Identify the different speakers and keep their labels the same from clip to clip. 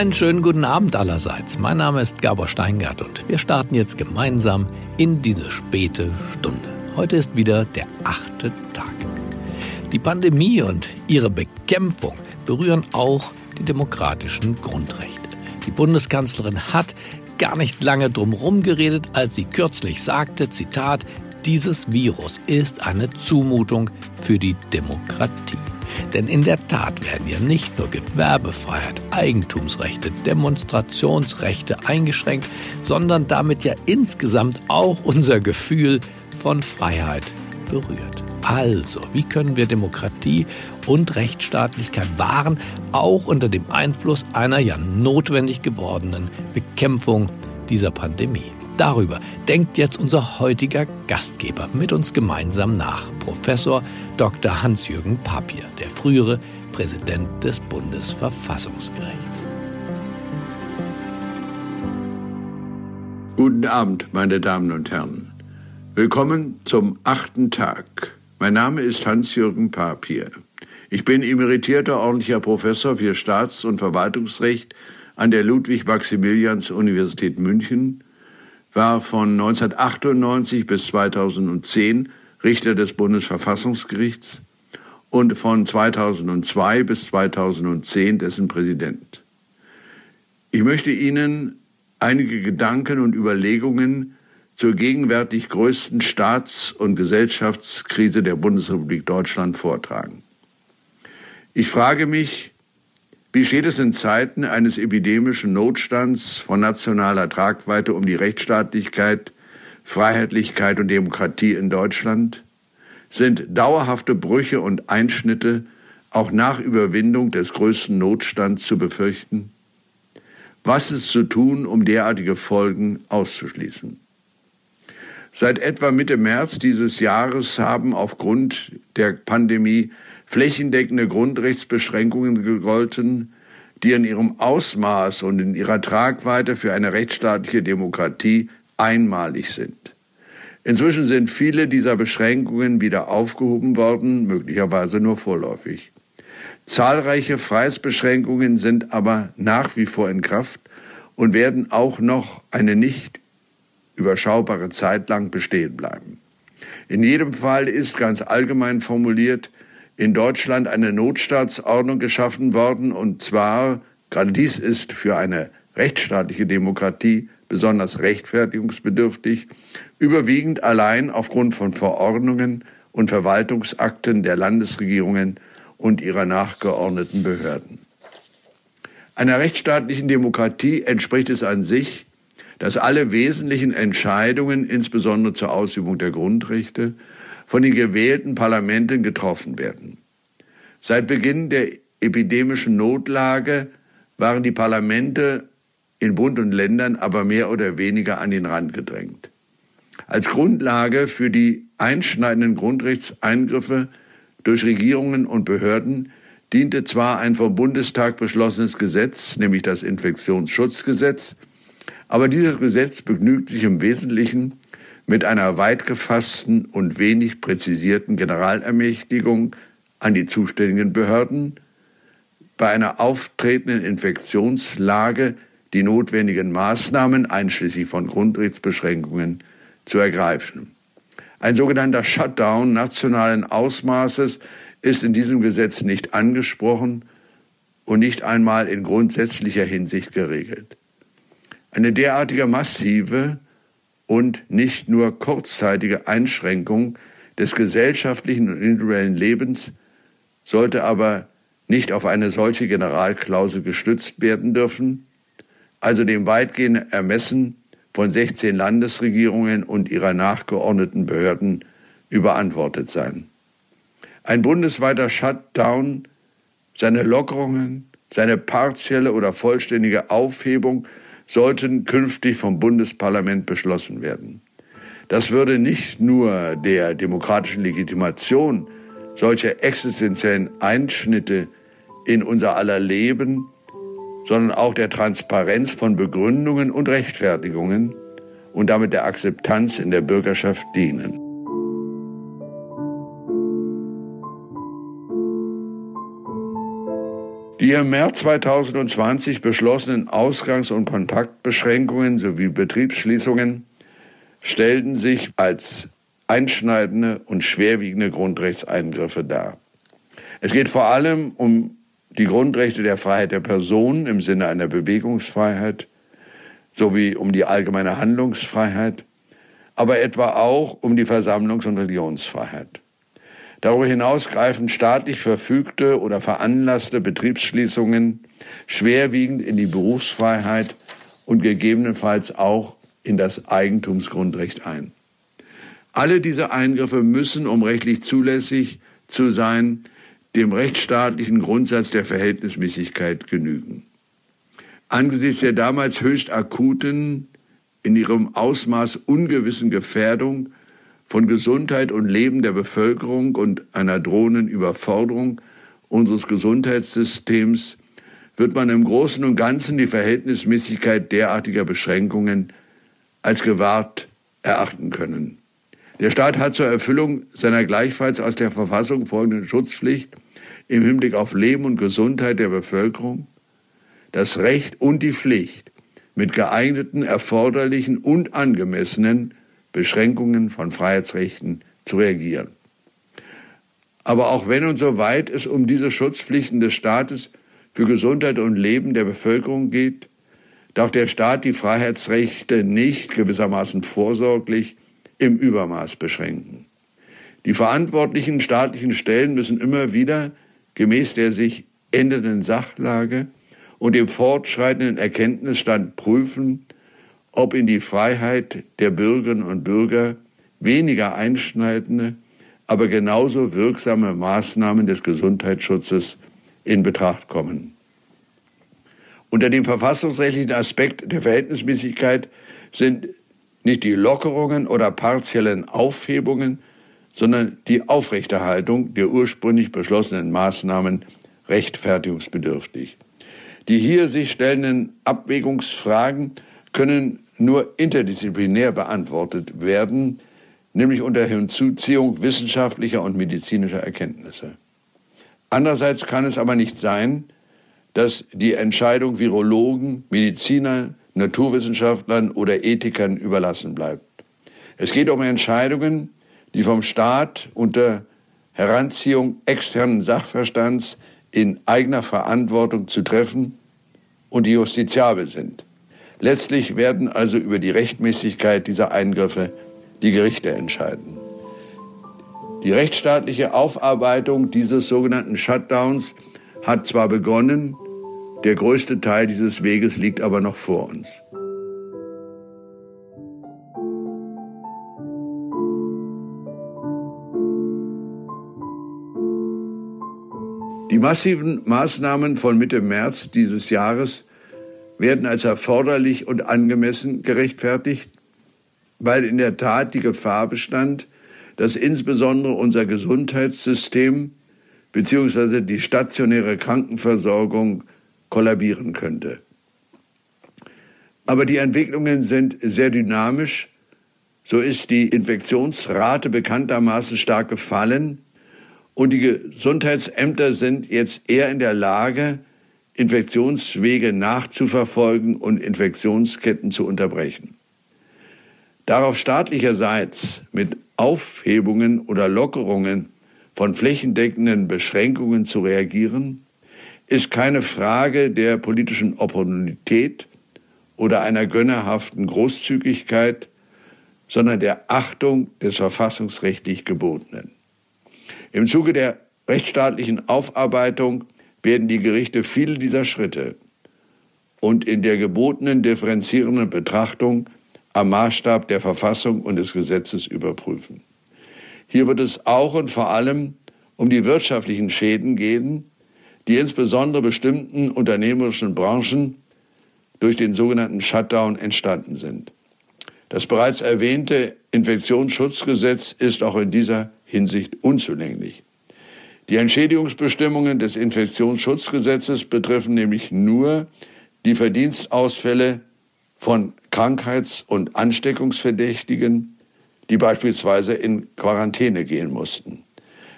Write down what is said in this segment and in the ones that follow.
Speaker 1: Einen schönen guten Abend allerseits. Mein Name ist Gabor Steingart und wir starten jetzt gemeinsam in diese späte Stunde. Heute ist wieder der achte Tag. Die Pandemie und ihre Bekämpfung berühren auch die demokratischen Grundrechte. Die Bundeskanzlerin hat gar nicht lange drum geredet, als sie kürzlich sagte, Zitat, dieses Virus ist eine Zumutung für die Demokratie. Denn in der Tat werden ja nicht nur Gewerbefreiheit, Eigentumsrechte, Demonstrationsrechte eingeschränkt, sondern damit ja insgesamt auch unser Gefühl von Freiheit berührt. Also, wie können wir Demokratie und Rechtsstaatlichkeit wahren, auch unter dem Einfluss einer ja notwendig gewordenen Bekämpfung dieser Pandemie? Darüber denkt jetzt unser heutiger Gastgeber mit uns gemeinsam nach, Professor Dr. Hans-Jürgen Papier, der frühere Präsident des Bundesverfassungsgerichts.
Speaker 2: Guten Abend, meine Damen und Herren. Willkommen zum achten Tag. Mein Name ist Hans-Jürgen Papier. Ich bin emeritierter ordentlicher Professor für Staats- und Verwaltungsrecht an der Ludwig-Maximilians-Universität München war von 1998 bis 2010 Richter des Bundesverfassungsgerichts und von 2002 bis 2010 dessen Präsident. Ich möchte Ihnen einige Gedanken und Überlegungen zur gegenwärtig größten Staats- und Gesellschaftskrise der Bundesrepublik Deutschland vortragen. Ich frage mich, wie steht es in Zeiten eines epidemischen Notstands von nationaler Tragweite um die Rechtsstaatlichkeit, Freiheitlichkeit und Demokratie in Deutschland? Sind dauerhafte Brüche und Einschnitte auch nach Überwindung des größten Notstands zu befürchten? Was ist zu tun, um derartige Folgen auszuschließen? Seit etwa Mitte März dieses Jahres haben aufgrund der Pandemie flächendeckende Grundrechtsbeschränkungen gegolten, die in ihrem Ausmaß und in ihrer Tragweite für eine rechtsstaatliche Demokratie einmalig sind. Inzwischen sind viele dieser Beschränkungen wieder aufgehoben worden, möglicherweise nur vorläufig. Zahlreiche Freiheitsbeschränkungen sind aber nach wie vor in Kraft und werden auch noch eine nicht überschaubare Zeit lang bestehen bleiben. In jedem Fall ist ganz allgemein formuliert in Deutschland eine Notstaatsordnung geschaffen worden, und zwar, gerade dies ist für eine rechtsstaatliche Demokratie besonders rechtfertigungsbedürftig, überwiegend allein aufgrund von Verordnungen und Verwaltungsakten der Landesregierungen und ihrer nachgeordneten Behörden. Einer rechtsstaatlichen Demokratie entspricht es an sich, dass alle wesentlichen Entscheidungen, insbesondere zur Ausübung der Grundrechte, von den gewählten Parlamenten getroffen werden. Seit Beginn der epidemischen Notlage waren die Parlamente in Bund und Ländern aber mehr oder weniger an den Rand gedrängt. Als Grundlage für die einschneidenden Grundrechtseingriffe durch Regierungen und Behörden diente zwar ein vom Bundestag beschlossenes Gesetz, nämlich das Infektionsschutzgesetz, aber dieses Gesetz begnügt sich im Wesentlichen mit einer weit gefassten und wenig präzisierten Generalermächtigung an die zuständigen Behörden, bei einer auftretenden Infektionslage die notwendigen Maßnahmen einschließlich von Grundrechtsbeschränkungen zu ergreifen. Ein sogenannter Shutdown nationalen Ausmaßes ist in diesem Gesetz nicht angesprochen und nicht einmal in grundsätzlicher Hinsicht geregelt. Eine derartige massive und nicht nur kurzzeitige Einschränkung des gesellschaftlichen und individuellen Lebens sollte aber nicht auf eine solche Generalklausel gestützt werden dürfen, also dem weitgehenden Ermessen von 16 Landesregierungen und ihrer nachgeordneten Behörden überantwortet sein. Ein bundesweiter Shutdown, seine Lockerungen, seine partielle oder vollständige Aufhebung sollten künftig vom Bundesparlament beschlossen werden. Das würde nicht nur der demokratischen Legitimation solcher existenziellen Einschnitte in unser aller Leben, sondern auch der Transparenz von Begründungen und Rechtfertigungen und damit der Akzeptanz in der Bürgerschaft dienen. Die im März 2020 beschlossenen Ausgangs- und Kontaktbeschränkungen sowie Betriebsschließungen stellten sich als einschneidende und schwerwiegende Grundrechtseingriffe dar. Es geht vor allem um die Grundrechte der Freiheit der Person im Sinne einer Bewegungsfreiheit sowie um die allgemeine Handlungsfreiheit, aber etwa auch um die Versammlungs- und Religionsfreiheit. Darüber hinaus greifen staatlich verfügte oder veranlasste Betriebsschließungen schwerwiegend in die Berufsfreiheit und gegebenenfalls auch in das Eigentumsgrundrecht ein. Alle diese Eingriffe müssen, um rechtlich zulässig zu sein, dem rechtsstaatlichen Grundsatz der Verhältnismäßigkeit genügen. Angesichts der damals höchst akuten, in ihrem Ausmaß ungewissen Gefährdung von Gesundheit und Leben der Bevölkerung und einer drohenden Überforderung unseres Gesundheitssystems wird man im Großen und Ganzen die Verhältnismäßigkeit derartiger Beschränkungen als gewahrt erachten können. Der Staat hat zur Erfüllung seiner gleichfalls aus der Verfassung folgenden Schutzpflicht im Hinblick auf Leben und Gesundheit der Bevölkerung das Recht und die Pflicht, mit geeigneten, erforderlichen und angemessenen Beschränkungen von Freiheitsrechten zu reagieren. Aber auch wenn und soweit es um diese Schutzpflichten des Staates für Gesundheit und Leben der Bevölkerung geht, darf der Staat die Freiheitsrechte nicht gewissermaßen vorsorglich im Übermaß beschränken. Die verantwortlichen staatlichen Stellen müssen immer wieder gemäß der sich ändernden Sachlage und dem fortschreitenden Erkenntnisstand prüfen, ob in die Freiheit der Bürgerinnen und Bürger weniger einschneidende, aber genauso wirksame Maßnahmen des Gesundheitsschutzes in Betracht kommen. Unter dem verfassungsrechtlichen Aspekt der Verhältnismäßigkeit sind nicht die Lockerungen oder partiellen Aufhebungen, sondern die Aufrechterhaltung der ursprünglich beschlossenen Maßnahmen rechtfertigungsbedürftig. Die hier sich stellenden Abwägungsfragen können nur interdisziplinär beantwortet werden, nämlich unter Hinzuziehung wissenschaftlicher und medizinischer Erkenntnisse. Andererseits kann es aber nicht sein, dass die Entscheidung Virologen, Medizinern, Naturwissenschaftlern oder Ethikern überlassen bleibt. Es geht um Entscheidungen, die vom Staat unter Heranziehung externen Sachverstands in eigener Verantwortung zu treffen und die justiziabel sind. Letztlich werden also über die Rechtmäßigkeit dieser Eingriffe die Gerichte entscheiden. Die rechtsstaatliche Aufarbeitung dieses sogenannten Shutdowns hat zwar begonnen, der größte Teil dieses Weges liegt aber noch vor uns. Die massiven Maßnahmen von Mitte März dieses Jahres werden als erforderlich und angemessen gerechtfertigt, weil in der Tat die Gefahr bestand, dass insbesondere unser Gesundheitssystem bzw. die stationäre Krankenversorgung kollabieren könnte. Aber die Entwicklungen sind sehr dynamisch. So ist die Infektionsrate bekanntermaßen stark gefallen und die Gesundheitsämter sind jetzt eher in der Lage, Infektionswege nachzuverfolgen und Infektionsketten zu unterbrechen. Darauf staatlicherseits mit Aufhebungen oder Lockerungen von flächendeckenden Beschränkungen zu reagieren, ist keine Frage der politischen Opportunität oder einer gönnerhaften Großzügigkeit, sondern der Achtung des verfassungsrechtlich Gebotenen. Im Zuge der rechtsstaatlichen Aufarbeitung werden die Gerichte viele dieser Schritte und in der gebotenen differenzierenden Betrachtung am Maßstab der Verfassung und des Gesetzes überprüfen. Hier wird es auch und vor allem um die wirtschaftlichen Schäden gehen, die insbesondere bestimmten unternehmerischen Branchen durch den sogenannten Shutdown entstanden sind. Das bereits erwähnte Infektionsschutzgesetz ist auch in dieser Hinsicht unzulänglich. Die Entschädigungsbestimmungen des Infektionsschutzgesetzes betreffen nämlich nur die Verdienstausfälle von Krankheits- und Ansteckungsverdächtigen, die beispielsweise in Quarantäne gehen mussten.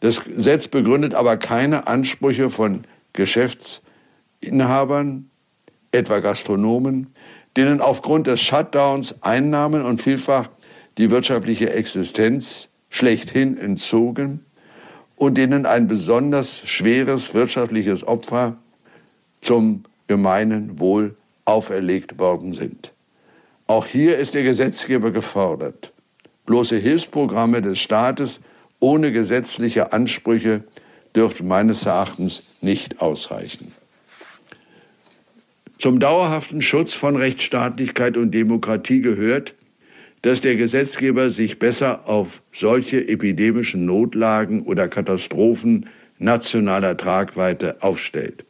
Speaker 2: Das Gesetz begründet aber keine Ansprüche von Geschäfts-, Inhabern, etwa Gastronomen, denen aufgrund des Shutdowns Einnahmen und vielfach die wirtschaftliche Existenz schlechthin entzogen und denen ein besonders schweres wirtschaftliches Opfer zum gemeinen Wohl auferlegt worden sind. Auch hier ist der Gesetzgeber gefordert. Bloße Hilfsprogramme des Staates ohne gesetzliche Ansprüche dürften meines Erachtens nicht ausreichen. Zum dauerhaften Schutz von Rechtsstaatlichkeit und Demokratie gehört, dass der Gesetzgeber sich besser auf solche epidemischen Notlagen oder Katastrophen nationaler Tragweite aufstellt.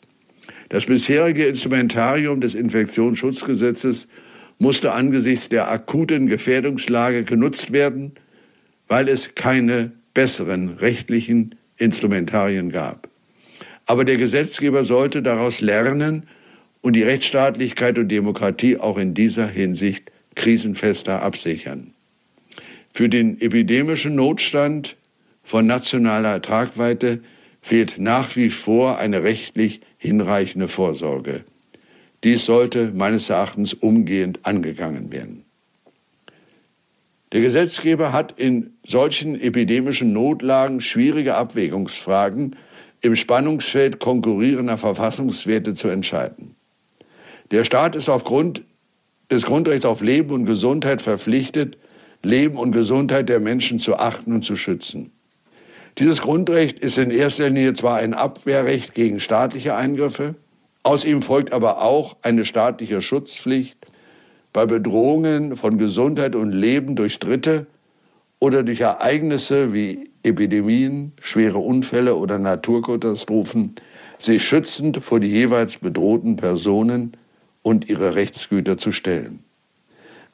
Speaker 2: Das bisherige Instrumentarium des Infektionsschutzgesetzes musste angesichts der akuten Gefährdungslage genutzt werden, weil es keine besseren rechtlichen Instrumentarien gab. Aber der Gesetzgeber sollte daraus lernen und die Rechtsstaatlichkeit und Demokratie auch in dieser Hinsicht krisenfester absichern. Für den epidemischen Notstand von nationaler Tragweite fehlt nach wie vor eine rechtlich hinreichende Vorsorge. Dies sollte meines Erachtens umgehend angegangen werden. Der Gesetzgeber hat in solchen epidemischen Notlagen schwierige Abwägungsfragen im Spannungsfeld konkurrierender Verfassungswerte zu entscheiden. Der Staat ist aufgrund des Grundrechts auf Leben und Gesundheit verpflichtet, Leben und Gesundheit der Menschen zu achten und zu schützen. Dieses Grundrecht ist in erster Linie zwar ein Abwehrrecht gegen staatliche Eingriffe, aus ihm folgt aber auch eine staatliche Schutzpflicht bei Bedrohungen von Gesundheit und Leben durch Dritte oder durch Ereignisse wie Epidemien, schwere Unfälle oder Naturkatastrophen, sich schützend vor die jeweils bedrohten Personen und ihre Rechtsgüter zu stellen.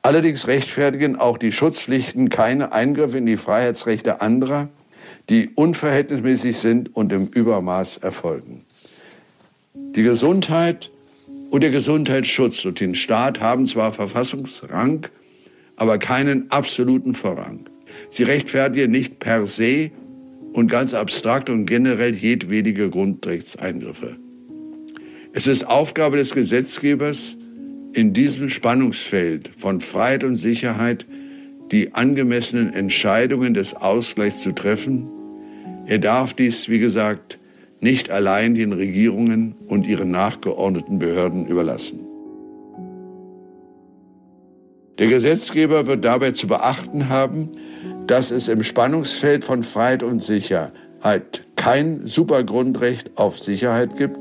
Speaker 2: Allerdings rechtfertigen auch die Schutzpflichten keine Eingriffe in die Freiheitsrechte anderer, die unverhältnismäßig sind und im Übermaß erfolgen. Die Gesundheit und der Gesundheitsschutz durch den Staat haben zwar Verfassungsrang, aber keinen absoluten Vorrang. Sie rechtfertigen nicht per se und ganz abstrakt und generell jedwedige Grundrechtseingriffe. Es ist Aufgabe des Gesetzgebers, in diesem Spannungsfeld von Freiheit und Sicherheit die angemessenen Entscheidungen des Ausgleichs zu treffen. Er darf dies, wie gesagt, nicht allein den Regierungen und ihren nachgeordneten Behörden überlassen. Der Gesetzgeber wird dabei zu beachten haben, dass es im Spannungsfeld von Freiheit und Sicherheit kein Supergrundrecht auf Sicherheit gibt,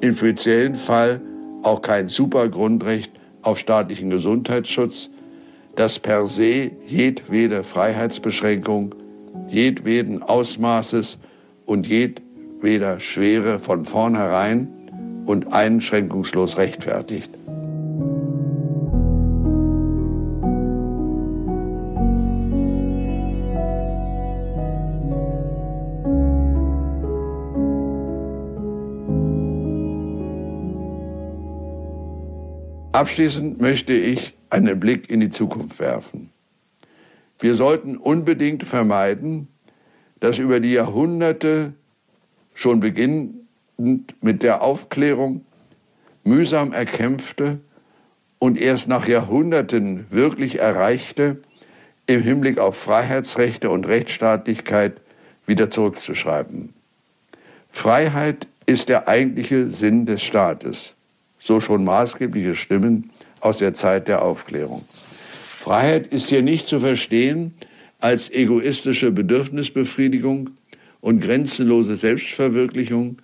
Speaker 2: im speziellen Fall auch kein Supergrundrecht auf staatlichen Gesundheitsschutz, das per se jedwede Freiheitsbeschränkung, jedweden Ausmaßes und jedwede weder Schwere von vornherein und einschränkungslos rechtfertigt. Abschließend möchte ich einen Blick in die Zukunft werfen. Wir sollten unbedingt vermeiden, dass über die Jahrhunderte schon beginnend mit der Aufklärung mühsam erkämpfte und erst nach Jahrhunderten wirklich erreichte, im Hinblick auf Freiheitsrechte und Rechtsstaatlichkeit wieder zurückzuschreiben. Freiheit ist der eigentliche Sinn des Staates, so schon maßgebliche Stimmen aus der Zeit der Aufklärung. Freiheit ist hier nicht zu verstehen als egoistische Bedürfnisbefriedigung, und grenzenlose Selbstverwirklichung,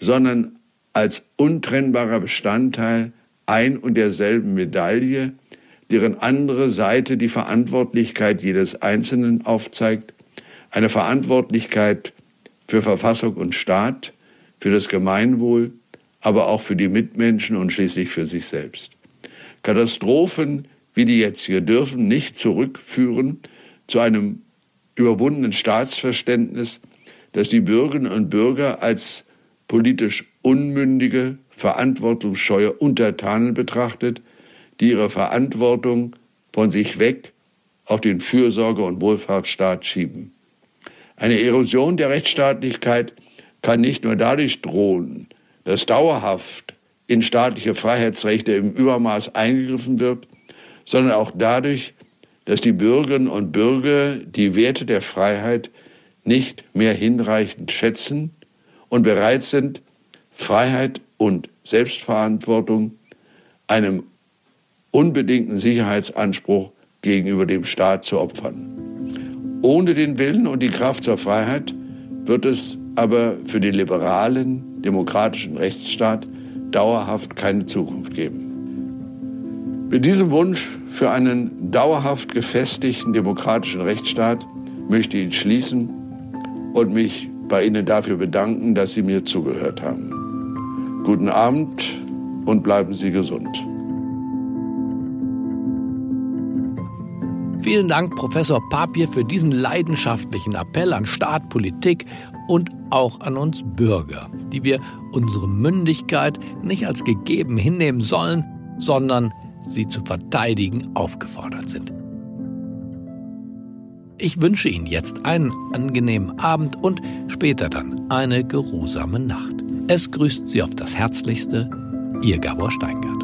Speaker 2: sondern als untrennbarer Bestandteil ein und derselben Medaille, deren andere Seite die Verantwortlichkeit jedes Einzelnen aufzeigt, eine Verantwortlichkeit für Verfassung und Staat, für das Gemeinwohl, aber auch für die Mitmenschen und schließlich für sich selbst. Katastrophen wie die jetzige dürfen nicht zurückführen zu einem überwundenen Staatsverständnis, dass die Bürgerinnen und Bürger als politisch unmündige, verantwortungsscheue Untertanen betrachtet, die ihre Verantwortung von sich weg auf den Fürsorge- und Wohlfahrtsstaat schieben. Eine Erosion der Rechtsstaatlichkeit kann nicht nur dadurch drohen, dass dauerhaft in staatliche Freiheitsrechte im Übermaß eingegriffen wird, sondern auch dadurch, dass die Bürgerinnen und Bürger die Werte der Freiheit nicht mehr hinreichend schätzen und bereit sind, Freiheit und Selbstverantwortung einem unbedingten Sicherheitsanspruch gegenüber dem Staat zu opfern. Ohne den Willen und die Kraft zur Freiheit wird es aber für den liberalen, demokratischen Rechtsstaat dauerhaft keine Zukunft geben. Mit diesem Wunsch für einen dauerhaft gefestigten demokratischen Rechtsstaat möchte ich schließen und mich bei Ihnen dafür bedanken, dass Sie mir zugehört haben. Guten Abend und bleiben Sie gesund.
Speaker 1: Vielen Dank, Professor Papier, für diesen leidenschaftlichen Appell an Staat, Politik und auch an uns Bürger, die wir unsere Mündigkeit nicht als gegeben hinnehmen sollen, sondern sie zu verteidigen aufgefordert sind. Ich wünsche Ihnen jetzt einen angenehmen Abend und später dann eine geruhsame Nacht. Es grüßt Sie auf das Herzlichste, Ihr Gabor Steingart.